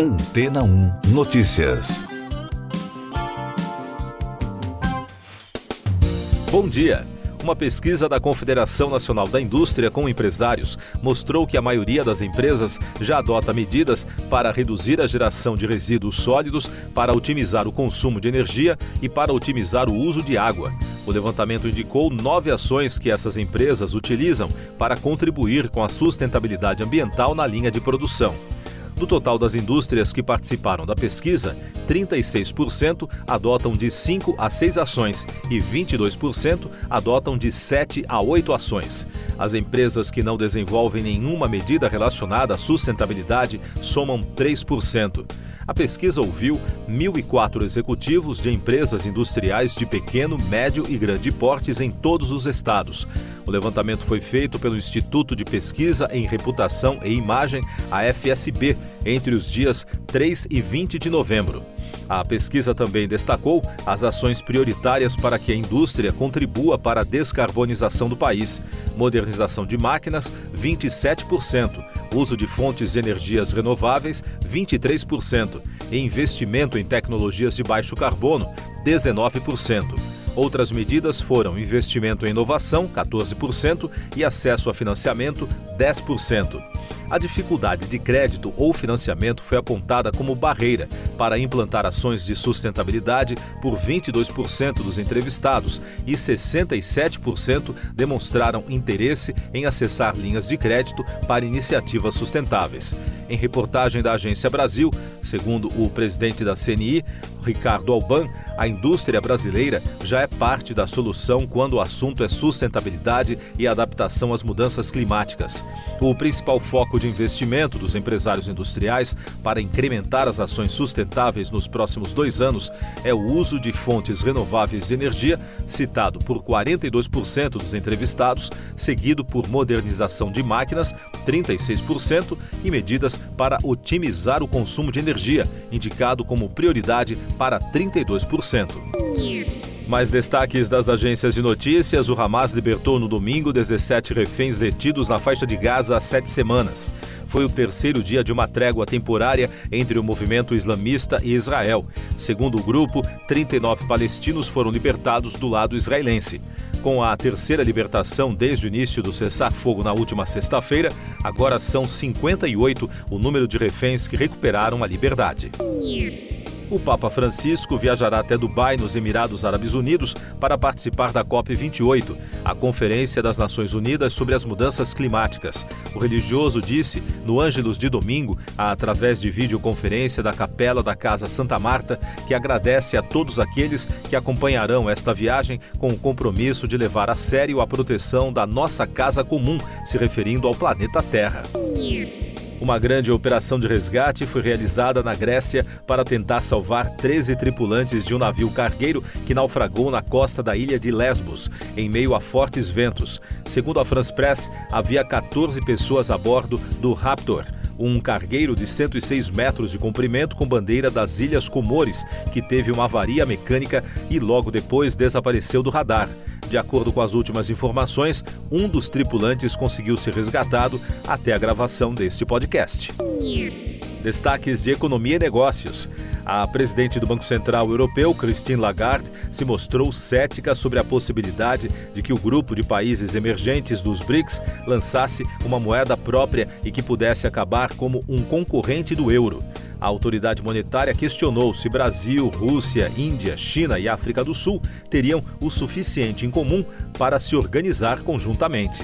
Antena 1 Notícias. Bom dia. Uma pesquisa da Confederação Nacional da Indústria com empresários mostrou que a maioria das empresas já adota medidas para reduzir a geração de resíduos sólidos, para otimizar o consumo de energia e para otimizar o uso de água. O levantamento indicou nove ações que essas empresas utilizam para contribuir com a sustentabilidade ambiental na linha de produção. Do total das indústrias que participaram da pesquisa, 36% adotam de 5 a 6 ações e 22% adotam de 7 a 8 ações. As empresas que não desenvolvem nenhuma medida relacionada à sustentabilidade somam 3%. A pesquisa ouviu 1.004 executivos de empresas industriais de pequeno, médio e grande portes em todos os estados. O levantamento foi feito pelo Instituto de Pesquisa em Reputação e Imagem, a FSB, entre os dias 3 e 20 de novembro. A pesquisa também destacou as ações prioritárias para que a indústria contribua para a descarbonização do país: modernização de máquinas, 27% uso de fontes de energias renováveis, 23%, e investimento em tecnologias de baixo carbono, 19%. Outras medidas foram investimento em inovação, 14%, e acesso a financiamento, 10%. A dificuldade de crédito ou financiamento foi apontada como barreira para implantar ações de sustentabilidade por 22% dos entrevistados e 67% demonstraram interesse em acessar linhas de crédito para iniciativas sustentáveis. Em reportagem da Agência Brasil, segundo o presidente da CNI, Ricardo Alban, a indústria brasileira já é parte da solução quando o assunto é sustentabilidade e adaptação às mudanças climáticas. O principal foco de investimento dos empresários industriais para incrementar as ações sustentáveis nos próximos dois anos é o uso de fontes renováveis de energia, citado por 42% dos entrevistados, seguido por modernização de máquinas, 36%, e medidas para otimizar o consumo de energia, indicado como prioridade para 32%. Mais destaques das agências de notícias: o Hamas libertou no domingo 17 reféns detidos na faixa de Gaza há sete semanas. Foi o terceiro dia de uma trégua temporária entre o movimento islamista e Israel. Segundo o grupo, 39 palestinos foram libertados do lado israelense. Com a terceira libertação desde o início do cessar-fogo na última sexta-feira, agora são 58 o número de reféns que recuperaram a liberdade. O Papa Francisco viajará até Dubai, nos Emirados Árabes Unidos, para participar da COP28, a Conferência das Nações Unidas sobre as Mudanças Climáticas. O religioso disse, no Ângelus de domingo, através de videoconferência da Capela da Casa Santa Marta, que agradece a todos aqueles que acompanharão esta viagem com o compromisso de levar a sério a proteção da nossa casa comum, se referindo ao planeta Terra. Uma grande operação de resgate foi realizada na Grécia para tentar salvar 13 tripulantes de um navio cargueiro que naufragou na costa da ilha de Lesbos, em meio a fortes ventos. Segundo a France Press, havia 14 pessoas a bordo do Raptor um cargueiro de 106 metros de comprimento com bandeira das Ilhas Comores, que teve uma avaria mecânica e logo depois desapareceu do radar. De acordo com as últimas informações, um dos tripulantes conseguiu ser resgatado até a gravação deste podcast. Destaques de economia e negócios. A presidente do Banco Central Europeu, Christine Lagarde, se mostrou cética sobre a possibilidade de que o grupo de países emergentes dos BRICS lançasse uma moeda própria e que pudesse acabar como um concorrente do euro. A autoridade monetária questionou se Brasil, Rússia, Índia, China e África do Sul teriam o suficiente em comum para se organizar conjuntamente.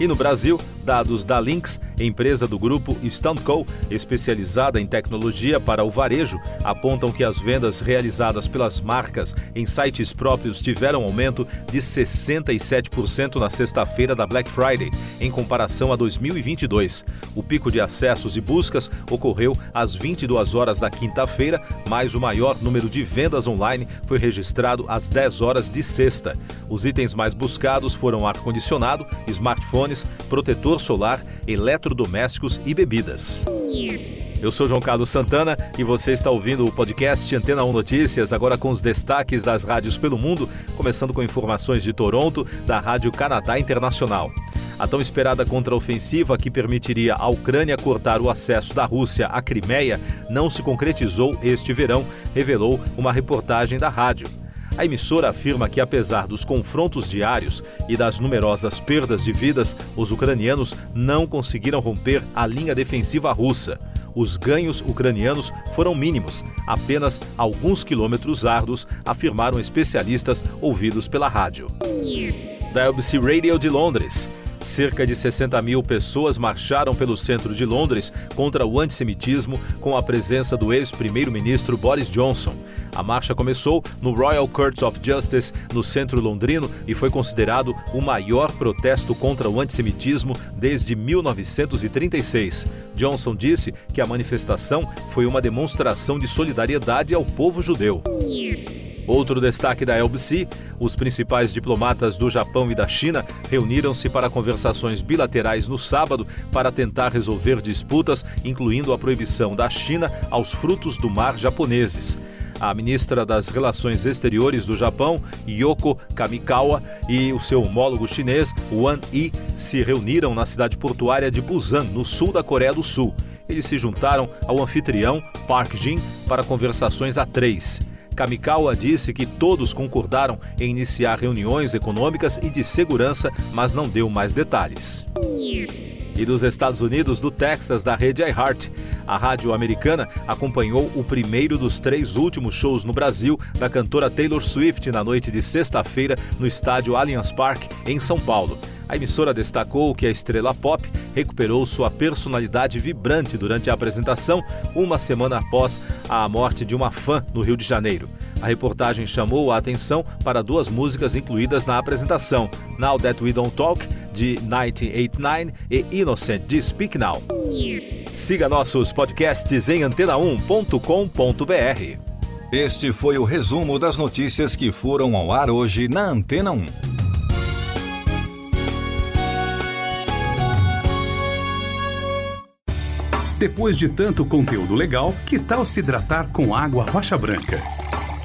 E no Brasil, dados da Lynx, empresa do grupo StoneCo, especializada em tecnologia para o varejo, apontam que as vendas realizadas pelas marcas em sites próprios tiveram aumento de 67% na sexta-feira da Black Friday, em comparação a 2022. O pico de acessos e buscas ocorreu às 22 horas da quinta-feira, mas o maior número de vendas online foi registrado às 10 horas de sexta. Os itens mais buscados foram ar-condicionado, smartphones, protetor solar, eletrodomésticos e bebidas. Eu sou João Carlos Santana e você está ouvindo o podcast Antena 1 Notícias, agora com os destaques das rádios pelo mundo, começando com informações de Toronto, da Rádio Canadá Internacional. A tão esperada contraofensiva que permitiria à Ucrânia cortar o acesso da Rússia à Crimeia não se concretizou este verão, revelou uma reportagem da rádio. A emissora afirma que, apesar dos confrontos diários e das numerosas perdas de vidas, os ucranianos não conseguiram romper a linha defensiva russa. Os ganhos ucranianos foram mínimos, apenas alguns quilômetros árduos, afirmaram especialistas ouvidos pela rádio. Da LBC Radio de Londres. Cerca de 60 mil pessoas marcharam pelo centro de Londres contra o antissemitismo com a presença do ex-primeiro-ministro Boris Johnson. A marcha começou no Royal Courts of Justice, no centro londrino, e foi considerado o maior protesto contra o antissemitismo desde 1936. Johnson disse que a manifestação foi uma demonstração de solidariedade ao povo judeu. Outro destaque da LBC: os principais diplomatas do Japão e da China reuniram-se para conversações bilaterais no sábado para tentar resolver disputas, incluindo a proibição da China aos frutos do mar japoneses. A ministra das Relações Exteriores do Japão, Yoko Kamikawa, e o seu homólogo chinês, Wang Yi, se reuniram na cidade portuária de Busan, no sul da Coreia do Sul. Eles se juntaram ao anfitrião, Park Jin, para conversações a três. Kamikawa disse que todos concordaram em iniciar reuniões econômicas e de segurança, mas não deu mais detalhes. E dos Estados Unidos, do Texas, da rede iHeart. A rádio americana acompanhou o primeiro dos três últimos shows no Brasil da cantora Taylor Swift na noite de sexta-feira no estádio Allianz Parque, em São Paulo. A emissora destacou que a estrela pop recuperou sua personalidade vibrante durante a apresentação, uma semana após a morte de uma fã no Rio de Janeiro. A reportagem chamou a atenção para duas músicas incluídas na apresentação: Now That We Don't Talk, de 1989 e Innocent, de Speak Now. Siga nossos podcasts em antena1.com.br. Este foi o resumo das notícias que foram ao ar hoje na Antena 1. Depois de tanto conteúdo legal, que tal se hidratar com água rocha branca?